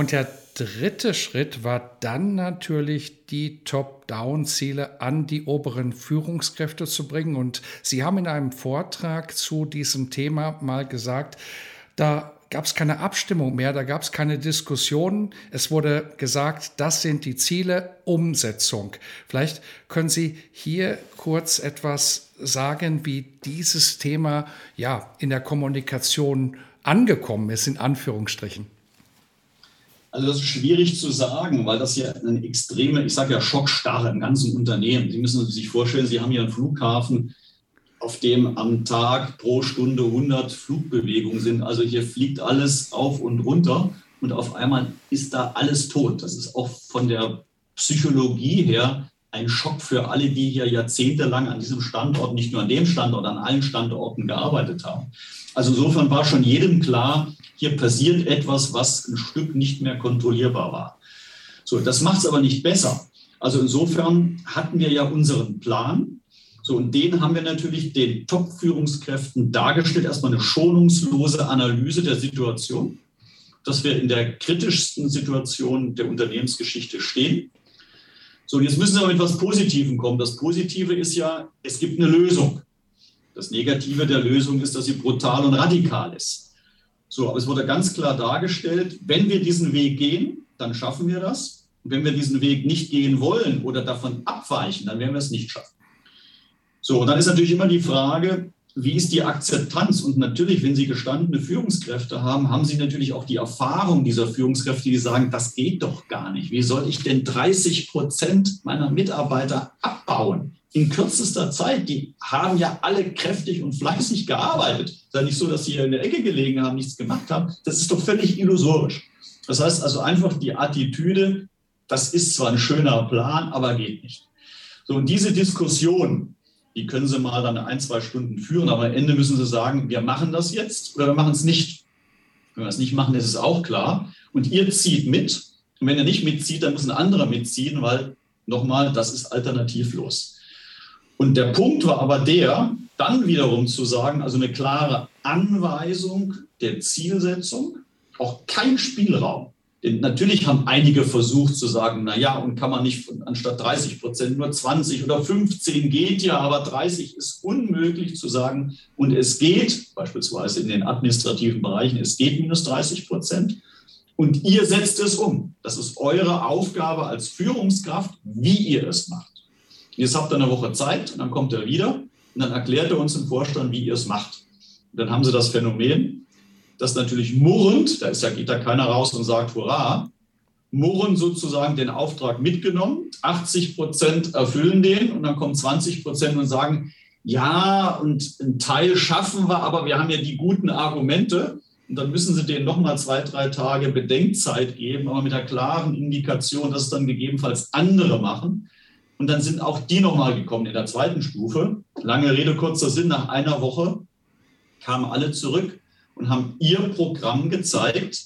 Und der dritte Schritt war dann natürlich die Top-Down-Ziele an die oberen Führungskräfte zu bringen. Und Sie haben in einem Vortrag zu diesem Thema mal gesagt, da gab es keine Abstimmung mehr, da gab es keine Diskussion. Es wurde gesagt, das sind die Ziele, Umsetzung. Vielleicht können Sie hier kurz etwas sagen, wie dieses Thema ja in der Kommunikation angekommen ist, in Anführungsstrichen. Also das ist schwierig zu sagen, weil das ja eine extreme, ich sage ja Schockstarre im ganzen Unternehmen. Sie müssen sich vorstellen, Sie haben hier einen Flughafen, auf dem am Tag pro Stunde 100 Flugbewegungen sind. Also hier fliegt alles auf und runter und auf einmal ist da alles tot. Das ist auch von der Psychologie her ein Schock für alle, die hier jahrzehntelang an diesem Standort, nicht nur an dem Standort, an allen Standorten gearbeitet haben. Also insofern war schon jedem klar, hier passiert etwas, was ein Stück nicht mehr kontrollierbar war. So, das macht es aber nicht besser. Also insofern hatten wir ja unseren Plan. So, und den haben wir natürlich den Top-Führungskräften dargestellt. Erstmal eine schonungslose Analyse der Situation, dass wir in der kritischsten Situation der Unternehmensgeschichte stehen. So, jetzt müssen Sie aber mit etwas Positivem kommen. Das Positive ist ja, es gibt eine Lösung. Das Negative der Lösung ist, dass sie brutal und radikal ist. So, aber es wurde ganz klar dargestellt, wenn wir diesen Weg gehen, dann schaffen wir das. Und wenn wir diesen Weg nicht gehen wollen oder davon abweichen, dann werden wir es nicht schaffen. So, und dann ist natürlich immer die Frage, wie ist die Akzeptanz? Und natürlich, wenn Sie gestandene Führungskräfte haben, haben Sie natürlich auch die Erfahrung dieser Führungskräfte, die sagen, das geht doch gar nicht. Wie soll ich denn 30 Prozent meiner Mitarbeiter abbauen? in kürzester Zeit, die haben ja alle kräftig und fleißig gearbeitet. Es ist ja nicht so, dass sie hier in der Ecke gelegen haben, nichts gemacht haben. Das ist doch völlig illusorisch. Das heißt also einfach die Attitüde, das ist zwar ein schöner Plan, aber geht nicht. So, und diese Diskussion, die können Sie mal dann ein, zwei Stunden führen, aber am Ende müssen Sie sagen, wir machen das jetzt oder wir machen es nicht. Wenn wir es nicht machen, ist es auch klar. Und ihr zieht mit. Und wenn ihr nicht mitzieht, dann muss ein anderer mitziehen, weil nochmal, das ist alternativlos. Und der Punkt war aber der, dann wiederum zu sagen, also eine klare Anweisung der Zielsetzung, auch kein Spielraum. Denn natürlich haben einige versucht zu sagen, na ja, und kann man nicht anstatt 30 Prozent nur 20 oder 15 geht ja, aber 30 ist unmöglich zu sagen. Und es geht, beispielsweise in den administrativen Bereichen, es geht minus 30 Prozent. Und ihr setzt es um. Das ist eure Aufgabe als Führungskraft, wie ihr es macht. Jetzt habt ihr eine Woche Zeit und dann kommt er wieder und dann erklärt er uns im Vorstand, wie ihr es macht. Und dann haben sie das Phänomen, dass natürlich murrend, da ist ja, geht da keiner raus und sagt Hurra, murrend sozusagen den Auftrag mitgenommen, 80 Prozent erfüllen den und dann kommen 20 Prozent und sagen, ja, und ein Teil schaffen wir, aber wir haben ja die guten Argumente. Und dann müssen Sie denen nochmal zwei, drei Tage Bedenkzeit geben, aber mit der klaren Indikation, dass es dann gegebenenfalls andere machen. Und dann sind auch die nochmal gekommen in der zweiten Stufe. Lange Rede, kurzer Sinn, nach einer Woche kamen alle zurück und haben ihr Programm gezeigt,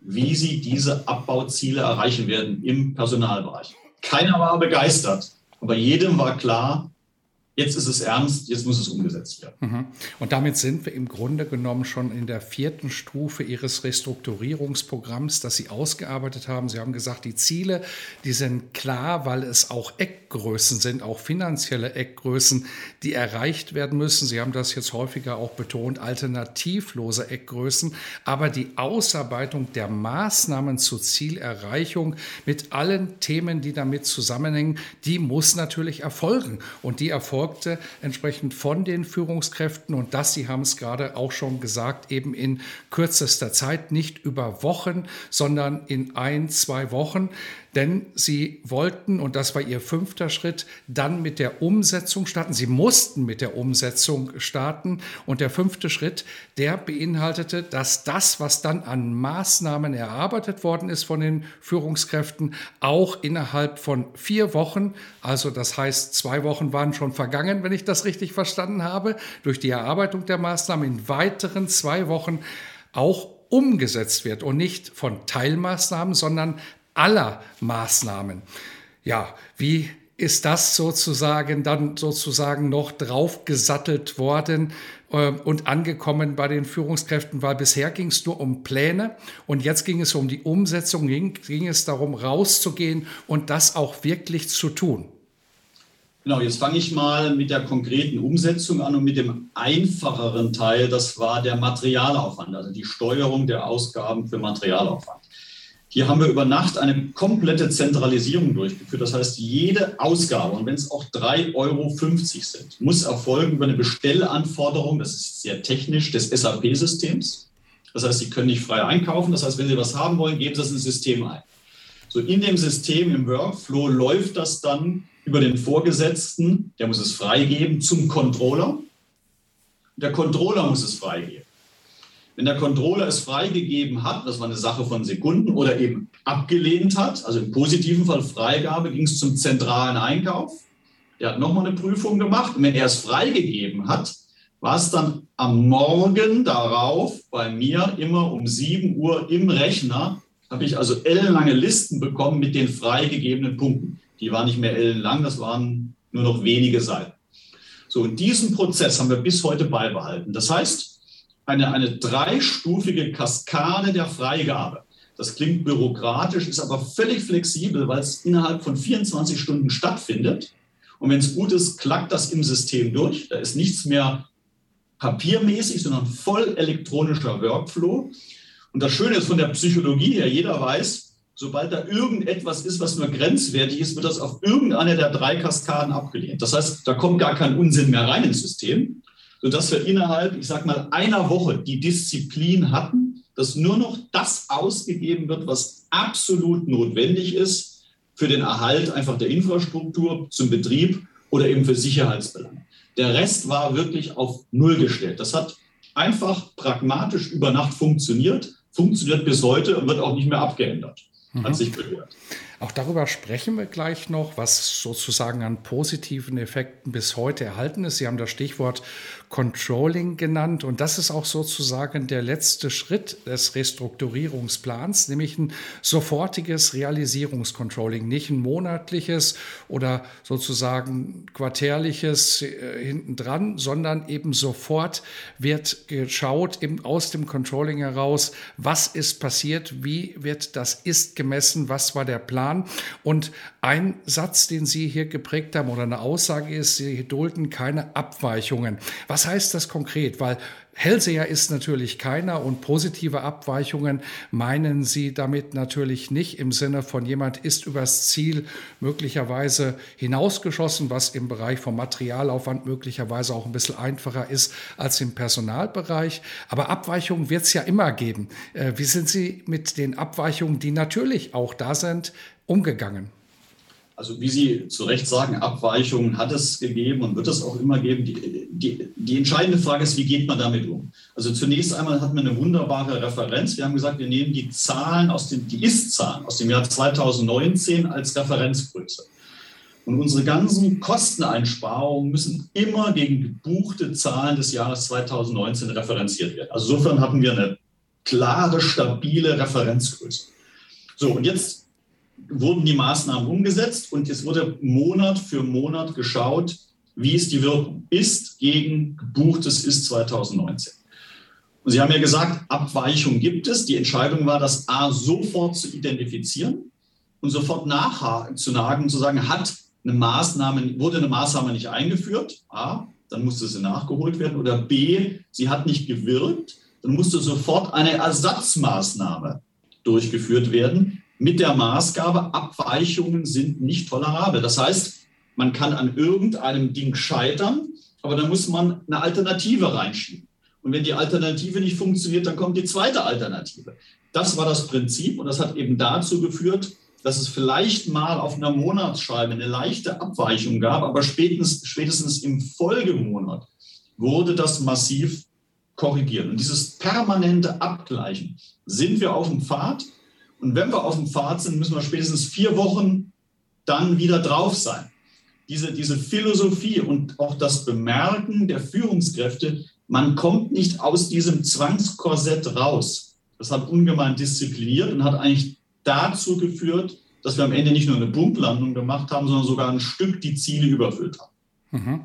wie sie diese Abbauziele erreichen werden im Personalbereich. Keiner war begeistert, aber jedem war klar, jetzt ist es ernst, jetzt muss es umgesetzt werden. Mhm. Und damit sind wir im Grunde genommen schon in der vierten Stufe Ihres Restrukturierungsprogramms, das Sie ausgearbeitet haben. Sie haben gesagt, die Ziele, die sind klar, weil es auch Eckgrößen sind, auch finanzielle Eckgrößen, die erreicht werden müssen. Sie haben das jetzt häufiger auch betont, alternativlose Eckgrößen. Aber die Ausarbeitung der Maßnahmen zur Zielerreichung mit allen Themen, die damit zusammenhängen, die muss natürlich erfolgen. Und die erfolgt erfolgte entsprechend von den Führungskräften und das, Sie haben es gerade auch schon gesagt, eben in kürzester Zeit, nicht über Wochen, sondern in ein, zwei Wochen. Denn sie wollten, und das war ihr fünfter Schritt, dann mit der Umsetzung starten. Sie mussten mit der Umsetzung starten. Und der fünfte Schritt, der beinhaltete, dass das, was dann an Maßnahmen erarbeitet worden ist von den Führungskräften, auch innerhalb von vier Wochen, also das heißt, zwei Wochen waren schon vergangen, wenn ich das richtig verstanden habe, durch die Erarbeitung der Maßnahmen in weiteren zwei Wochen auch umgesetzt wird und nicht von Teilmaßnahmen, sondern aller Maßnahmen. Ja, wie ist das sozusagen dann sozusagen noch draufgesattelt worden äh, und angekommen bei den Führungskräften, weil bisher ging es nur um Pläne und jetzt ging es um die Umsetzung, ging, ging es darum, rauszugehen und das auch wirklich zu tun. Genau, jetzt fange ich mal mit der konkreten Umsetzung an und mit dem einfacheren Teil, das war der Materialaufwand, also die Steuerung der Ausgaben für Materialaufwand. Hier haben wir über Nacht eine komplette Zentralisierung durchgeführt. Das heißt, jede Ausgabe, und wenn es auch 3,50 Euro sind, muss erfolgen über eine Bestellanforderung, das ist sehr technisch, des SAP-Systems. Das heißt, Sie können nicht frei einkaufen. Das heißt, wenn Sie was haben wollen, geben Sie das ins System ein. So in dem System, im Workflow läuft das dann über den Vorgesetzten, der muss es freigeben, zum Controller. Der Controller muss es freigeben. Wenn der Controller es freigegeben hat, das war eine Sache von Sekunden, oder eben abgelehnt hat, also im positiven Fall Freigabe, ging es zum zentralen Einkauf. Der hat nochmal eine Prüfung gemacht. Und wenn er es freigegeben hat, war es dann am Morgen darauf bei mir immer um 7 Uhr im Rechner, habe ich also ellenlange Listen bekommen mit den freigegebenen Punkten. Die waren nicht mehr ellenlang, das waren nur noch wenige Seiten. So, und diesen Prozess haben wir bis heute beibehalten. Das heißt, eine, eine dreistufige Kaskade der Freigabe. Das klingt bürokratisch, ist aber völlig flexibel, weil es innerhalb von 24 Stunden stattfindet. Und wenn es gut ist, klackt das im System durch. Da ist nichts mehr papiermäßig, sondern voll elektronischer Workflow. Und das Schöne ist von der Psychologie her, jeder weiß, sobald da irgendetwas ist, was nur grenzwertig ist, wird das auf irgendeine der drei Kaskaden abgelehnt. Das heißt, da kommt gar kein Unsinn mehr rein ins System sodass wir innerhalb, ich sage mal, einer Woche die Disziplin hatten, dass nur noch das ausgegeben wird, was absolut notwendig ist für den Erhalt einfach der Infrastruktur zum Betrieb oder eben für Sicherheitsbelange. Der Rest war wirklich auf Null gestellt. Das hat einfach pragmatisch über Nacht funktioniert, funktioniert bis heute und wird auch nicht mehr abgeändert. Mhm. Hat sich bewährt. Auch darüber sprechen wir gleich noch, was sozusagen an positiven Effekten bis heute erhalten ist. Sie haben das Stichwort Controlling genannt und das ist auch sozusagen der letzte Schritt des Restrukturierungsplans, nämlich ein sofortiges Realisierungscontrolling, nicht ein monatliches oder sozusagen quartärliches äh, hintendran, sondern eben sofort wird geschaut im, aus dem Controlling heraus, was ist passiert, wie wird das Ist gemessen, was war der Plan. Und ein Satz, den Sie hier geprägt haben oder eine Aussage ist, Sie dulden keine Abweichungen. Was heißt das konkret? Weil Hellseher ist natürlich keiner und positive Abweichungen meinen Sie damit natürlich nicht im Sinne von jemand ist übers Ziel möglicherweise hinausgeschossen, was im Bereich vom Materialaufwand möglicherweise auch ein bisschen einfacher ist als im Personalbereich. Aber Abweichungen wird es ja immer geben. Äh, wie sind Sie mit den Abweichungen, die natürlich auch da sind, umgegangen? Also wie Sie zu Recht sagen, Abweichungen hat es gegeben und wird es auch immer geben. Die, die, die, entscheidende Frage ist, wie geht man damit um? Also zunächst einmal hat man eine wunderbare Referenz. Wir haben gesagt, wir nehmen die Zahlen aus dem, die Ist-Zahlen aus dem Jahr 2019 als Referenzgröße. Und unsere ganzen Kosteneinsparungen müssen immer gegen gebuchte Zahlen des Jahres 2019 referenziert werden. Also insofern hatten wir eine klare, stabile Referenzgröße. So, und jetzt wurden die Maßnahmen umgesetzt und es wurde Monat für Monat geschaut, wie ist die Wirkung. Ist gegen gebuchtes ist 2019. Und Sie haben ja gesagt, Abweichung gibt es. Die Entscheidung war, das A sofort zu identifizieren und sofort nachzunagen, zu sagen, hat eine Maßnahme, wurde eine Maßnahme nicht eingeführt, A, dann musste sie nachgeholt werden, oder B, sie hat nicht gewirkt, dann musste sofort eine Ersatzmaßnahme durchgeführt werden, mit der Maßgabe, Abweichungen sind nicht tolerabel. Das heißt, man kann an irgendeinem Ding scheitern, aber dann muss man eine Alternative reinschieben. Und wenn die Alternative nicht funktioniert, dann kommt die zweite Alternative. Das war das Prinzip und das hat eben dazu geführt, dass es vielleicht mal auf einer Monatsscheibe eine leichte Abweichung gab, aber spätestens, spätestens im Folgemonat wurde das massiv korrigiert. Und dieses permanente Abgleichen, sind wir auf dem Pfad? Und wenn wir auf dem Pfad sind, müssen wir spätestens vier Wochen dann wieder drauf sein. Diese, diese Philosophie und auch das Bemerken der Führungskräfte, man kommt nicht aus diesem Zwangskorsett raus. Das hat ungemein diszipliniert und hat eigentlich dazu geführt, dass wir am Ende nicht nur eine Punktlandung gemacht haben, sondern sogar ein Stück die Ziele überfüllt haben. Mhm.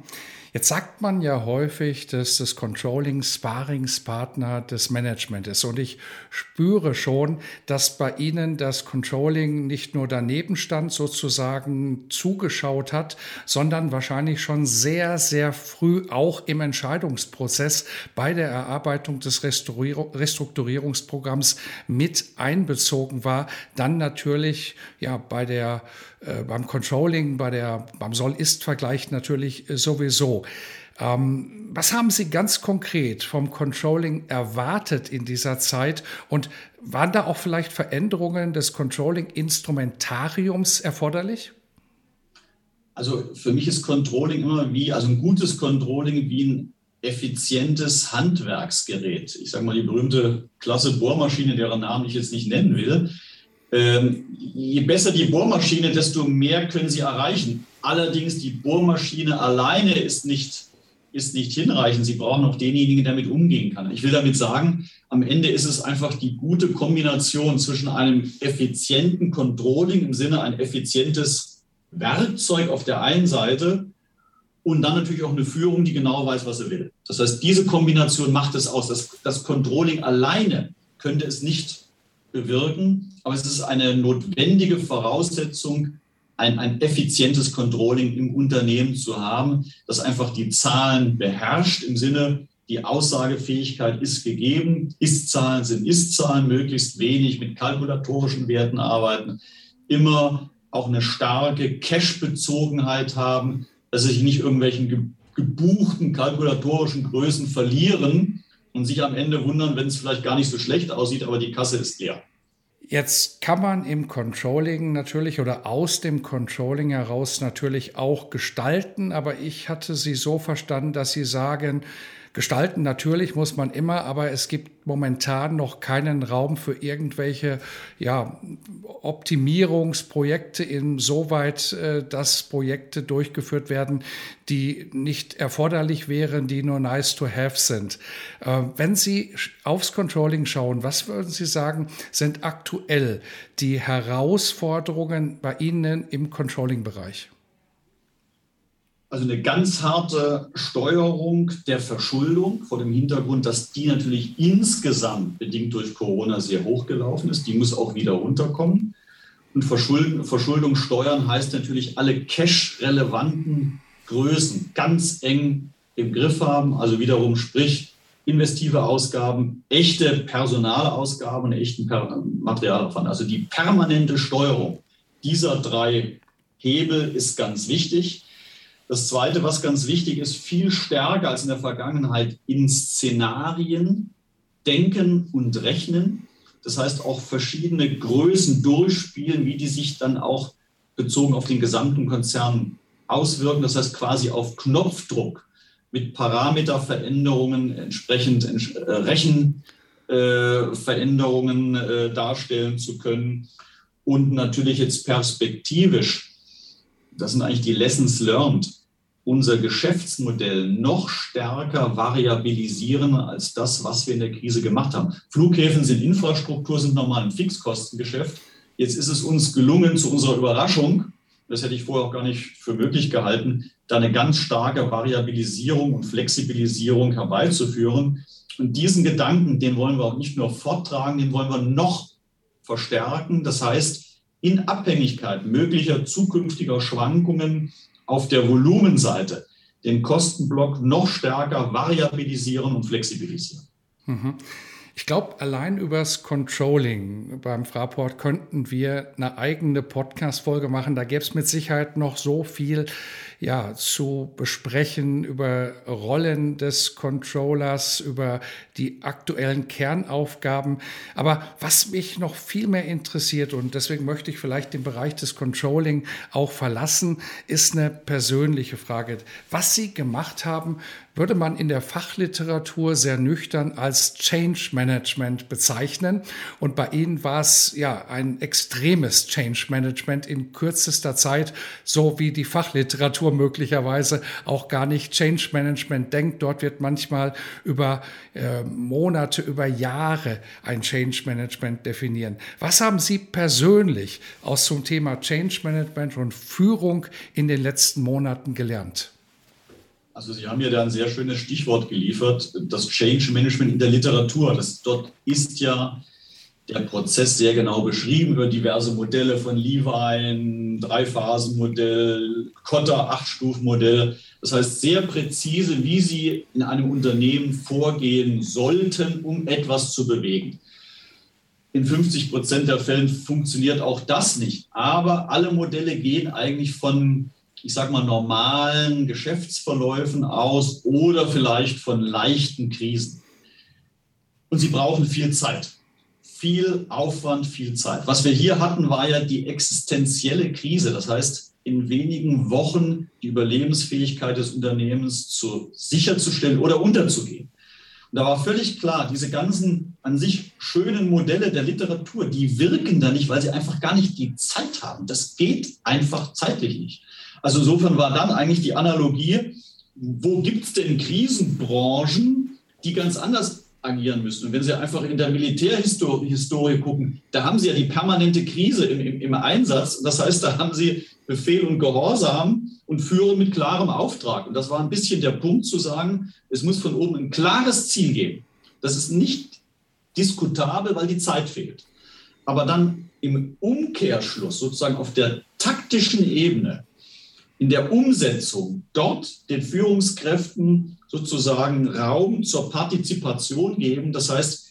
Jetzt sagt man ja häufig, dass das Controlling Sparingspartner des Management ist. Und ich spüre schon, dass bei Ihnen das Controlling nicht nur daneben stand, sozusagen zugeschaut hat, sondern wahrscheinlich schon sehr, sehr früh auch im Entscheidungsprozess bei der Erarbeitung des Restrukturierungsprogramms mit einbezogen war. Dann natürlich ja bei der äh, beim Controlling, bei der, beim Soll-Ist-Vergleich natürlich sowieso. Ähm, was haben Sie ganz konkret vom Controlling erwartet in dieser Zeit und waren da auch vielleicht Veränderungen des Controlling-Instrumentariums erforderlich? Also für mich ist Controlling immer wie, also ein gutes Controlling wie ein effizientes Handwerksgerät. Ich sage mal die berühmte Klasse Bohrmaschine, deren Namen ich jetzt nicht nennen will. Ähm, je besser die Bohrmaschine, desto mehr können sie erreichen. Allerdings die Bohrmaschine alleine ist nicht, ist nicht hinreichend. Sie brauchen auch denjenigen, der damit umgehen kann. Ich will damit sagen, am Ende ist es einfach die gute Kombination zwischen einem effizienten Controlling im Sinne ein effizientes Werkzeug auf der einen Seite und dann natürlich auch eine Führung, die genau weiß, was sie will. Das heißt, diese Kombination macht es aus. Das, das Controlling alleine könnte es nicht bewirken, aber es ist eine notwendige Voraussetzung, ein, ein effizientes Controlling im Unternehmen zu haben, das einfach die Zahlen beherrscht im Sinne, die Aussagefähigkeit ist gegeben, Ist-Zahlen sind Ist-Zahlen, möglichst wenig mit kalkulatorischen Werten arbeiten, immer auch eine starke Cash-Bezogenheit haben, dass sie sich nicht irgendwelchen gebuchten kalkulatorischen Größen verlieren, und sich am Ende wundern, wenn es vielleicht gar nicht so schlecht aussieht, aber die Kasse ist leer. Jetzt kann man im Controlling natürlich oder aus dem Controlling heraus natürlich auch gestalten, aber ich hatte Sie so verstanden, dass Sie sagen, Gestalten natürlich muss man immer, aber es gibt momentan noch keinen Raum für irgendwelche ja, Optimierungsprojekte, insoweit, äh, dass Projekte durchgeführt werden, die nicht erforderlich wären, die nur nice to have sind. Äh, wenn Sie aufs Controlling schauen, was würden Sie sagen, sind aktuell die Herausforderungen bei Ihnen im Controlling-Bereich? Also eine ganz harte Steuerung der Verschuldung vor dem Hintergrund, dass die natürlich insgesamt bedingt durch Corona sehr hochgelaufen ist. Die muss auch wieder runterkommen. Und Verschuldung, Verschuldung steuern heißt natürlich alle cash-relevanten Größen ganz eng im Griff haben. Also wiederum sprich investive Ausgaben, echte Personalausgaben, echten Materialaufwand. Also die permanente Steuerung dieser drei Hebel ist ganz wichtig. Das Zweite, was ganz wichtig ist, viel stärker als in der Vergangenheit in Szenarien denken und rechnen. Das heißt auch verschiedene Größen durchspielen, wie die sich dann auch bezogen auf den gesamten Konzern auswirken. Das heißt quasi auf Knopfdruck mit Parameterveränderungen entsprechend äh, Rechenveränderungen äh, darstellen zu können und natürlich jetzt perspektivisch das sind eigentlich die Lessons learned, unser Geschäftsmodell noch stärker variabilisieren als das, was wir in der Krise gemacht haben. Flughäfen sind Infrastruktur, sind normal ein Fixkostengeschäft. Jetzt ist es uns gelungen, zu unserer Überraschung, das hätte ich vorher auch gar nicht für möglich gehalten, da eine ganz starke Variabilisierung und Flexibilisierung herbeizuführen. Und diesen Gedanken, den wollen wir auch nicht nur forttragen, den wollen wir noch verstärken. Das heißt, in Abhängigkeit möglicher zukünftiger Schwankungen auf der Volumenseite den Kostenblock noch stärker variabilisieren und flexibilisieren. Mhm. Ich glaube, allein übers Controlling beim Fraport könnten wir eine eigene Podcast-Folge machen. Da gäbe es mit Sicherheit noch so viel ja, zu besprechen über Rollen des Controllers, über die aktuellen Kernaufgaben. Aber was mich noch viel mehr interessiert und deswegen möchte ich vielleicht den Bereich des Controlling auch verlassen, ist eine persönliche Frage. Was Sie gemacht haben, würde man in der Fachliteratur sehr nüchtern als Change Management bezeichnen. Und bei Ihnen war es ja ein extremes Change Management in kürzester Zeit, so wie die Fachliteratur möglicherweise auch gar nicht Change Management denkt. Dort wird manchmal über äh, Monate, über Jahre ein Change Management definieren. Was haben Sie persönlich aus zum Thema Change Management und Führung in den letzten Monaten gelernt? Also Sie haben ja da ein sehr schönes Stichwort geliefert, das Change Management in der Literatur. Das, dort ist ja der Prozess sehr genau beschrieben über diverse Modelle von Levine, Drei-Phasen-Modell, Kotter, Acht-Stufen-Modell. Das heißt sehr präzise, wie Sie in einem Unternehmen vorgehen sollten, um etwas zu bewegen. In 50 Prozent der Fällen funktioniert auch das nicht. Aber alle Modelle gehen eigentlich von ich sage mal, normalen Geschäftsverläufen aus oder vielleicht von leichten Krisen. Und sie brauchen viel Zeit. Viel Aufwand, viel Zeit. Was wir hier hatten, war ja die existenzielle Krise. Das heißt, in wenigen Wochen die Überlebensfähigkeit des Unternehmens zu, sicherzustellen oder unterzugehen. Und da war völlig klar, diese ganzen an sich schönen Modelle der Literatur, die wirken da nicht, weil sie einfach gar nicht die Zeit haben. Das geht einfach zeitlich nicht. Also insofern war dann eigentlich die Analogie, wo gibt es denn Krisenbranchen, die ganz anders agieren müssen. Und wenn Sie einfach in der Militärhistorie gucken, da haben Sie ja die permanente Krise im, im, im Einsatz. Das heißt, da haben Sie Befehl und Gehorsam und führen mit klarem Auftrag. Und das war ein bisschen der Punkt zu sagen, es muss von oben ein klares Ziel geben. Das ist nicht diskutabel, weil die Zeit fehlt. Aber dann im Umkehrschluss, sozusagen auf der taktischen Ebene, in der Umsetzung dort den Führungskräften sozusagen Raum zur Partizipation geben. Das heißt,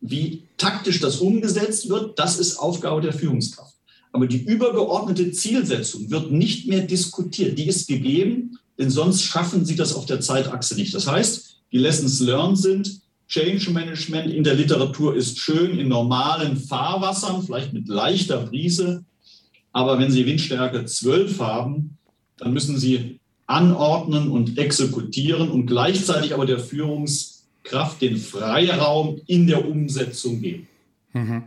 wie taktisch das umgesetzt wird, das ist Aufgabe der Führungskraft. Aber die übergeordnete Zielsetzung wird nicht mehr diskutiert. Die ist gegeben, denn sonst schaffen sie das auf der Zeitachse nicht. Das heißt, die Lessons learned sind, Change Management in der Literatur ist schön in normalen Fahrwassern, vielleicht mit leichter Brise. Aber wenn Sie Windstärke 12 haben, dann müssen sie anordnen und exekutieren und gleichzeitig aber der Führungskraft den Freiraum in der Umsetzung geben. Mhm.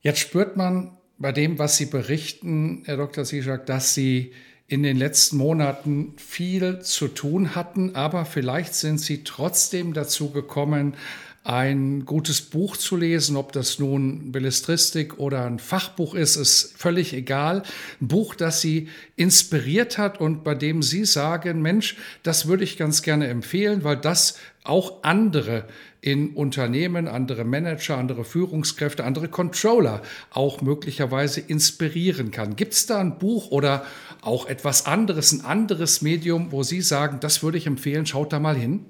Jetzt spürt man bei dem, was Sie berichten, Herr Dr. Sischak, dass Sie in den letzten Monaten viel zu tun hatten, aber vielleicht sind Sie trotzdem dazu gekommen, ein gutes Buch zu lesen, ob das nun Belletristik oder ein Fachbuch ist, ist völlig egal. Ein Buch, das Sie inspiriert hat und bei dem Sie sagen, Mensch, das würde ich ganz gerne empfehlen, weil das auch andere in Unternehmen, andere Manager, andere Führungskräfte, andere Controller auch möglicherweise inspirieren kann. Gibt es da ein Buch oder auch etwas anderes, ein anderes Medium, wo Sie sagen, das würde ich empfehlen, schaut da mal hin?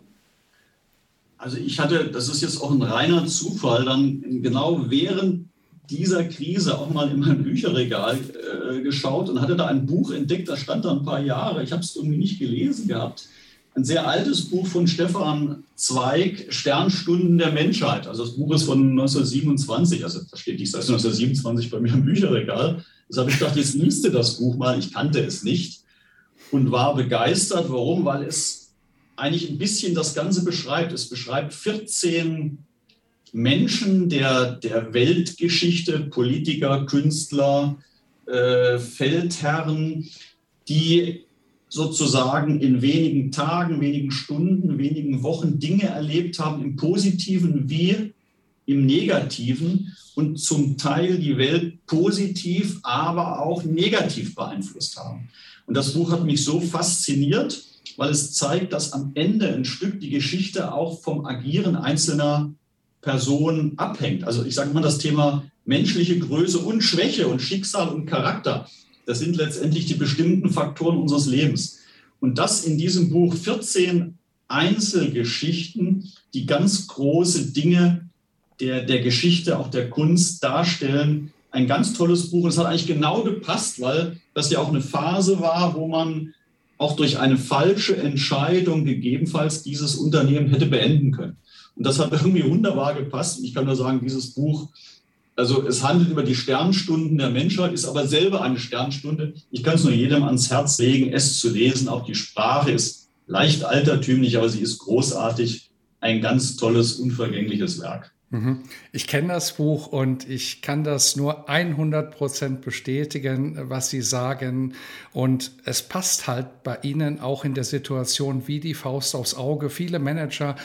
Also ich hatte, das ist jetzt auch ein reiner Zufall, dann genau während dieser Krise auch mal in mein Bücherregal äh, geschaut und hatte da ein Buch entdeckt, das stand da ein paar Jahre. Ich habe es irgendwie nicht gelesen gehabt. Ein sehr altes Buch von Stefan Zweig, Sternstunden der Menschheit. Also das Buch ist von 1927, also da steht nicht seit 1927 bei mir im Bücherregal. Das habe ich gedacht, jetzt liest du das Buch mal. Ich kannte es nicht und war begeistert. Warum? Weil es eigentlich ein bisschen das Ganze beschreibt. Es beschreibt 14 Menschen der, der Weltgeschichte, Politiker, Künstler, äh, Feldherren, die sozusagen in wenigen Tagen, wenigen Stunden, wenigen Wochen Dinge erlebt haben, im positiven wie im negativen und zum Teil die Welt positiv, aber auch negativ beeinflusst haben. Und das Buch hat mich so fasziniert, weil es zeigt, dass am Ende ein Stück die Geschichte auch vom Agieren einzelner Personen abhängt. Also ich sage mal das Thema menschliche Größe und Schwäche und Schicksal und Charakter. Das sind letztendlich die bestimmten Faktoren unseres Lebens. Und das in diesem Buch 14 Einzelgeschichten, die ganz große Dinge der, der Geschichte, auch der Kunst darstellen. Ein ganz tolles Buch. Es hat eigentlich genau gepasst, weil das ja auch eine Phase war, wo man auch durch eine falsche Entscheidung gegebenenfalls dieses Unternehmen hätte beenden können. Und das hat irgendwie wunderbar gepasst. Ich kann nur sagen, dieses Buch, also es handelt über die Sternstunden der Menschheit, ist aber selber eine Sternstunde. Ich kann es nur jedem ans Herz legen, es zu lesen. Auch die Sprache ist leicht altertümlich, aber sie ist großartig. Ein ganz tolles, unvergängliches Werk. Mhm. Ich kenne das Buch und ich kann das nur 100 Prozent bestätigen, was Sie sagen. Und es passt halt bei Ihnen auch in der Situation wie die Faust aufs Auge. Viele Manager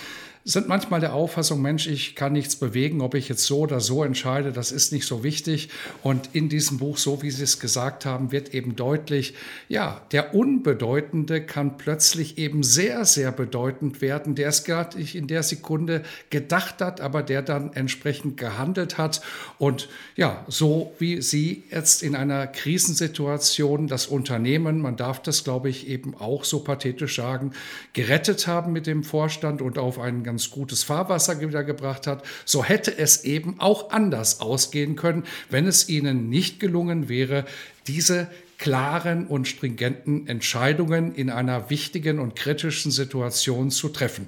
sind manchmal der Auffassung, Mensch, ich kann nichts bewegen, ob ich jetzt so oder so entscheide, das ist nicht so wichtig. Und in diesem Buch, so wie Sie es gesagt haben, wird eben deutlich, ja, der Unbedeutende kann plötzlich eben sehr, sehr bedeutend werden, der es gerade nicht in der Sekunde gedacht hat, aber der dann entsprechend gehandelt hat. Und ja, so wie Sie jetzt in einer Krisensituation das Unternehmen, man darf das, glaube ich, eben auch so pathetisch sagen, gerettet haben mit dem Vorstand und auf einen ganz gutes Fahrwasser wiedergebracht hat, so hätte es eben auch anders ausgehen können, wenn es ihnen nicht gelungen wäre, diese klaren und stringenten Entscheidungen in einer wichtigen und kritischen Situation zu treffen.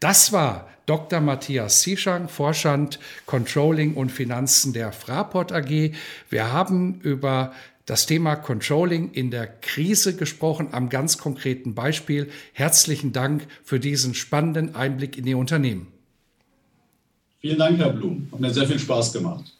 Das war Dr. Matthias Zieschang, Vorstand Controlling und Finanzen der Fraport AG. Wir haben über das Thema Controlling in der Krise gesprochen, am ganz konkreten Beispiel. Herzlichen Dank für diesen spannenden Einblick in Ihr Unternehmen. Vielen Dank, Herr Blum. Hat mir sehr viel Spaß gemacht.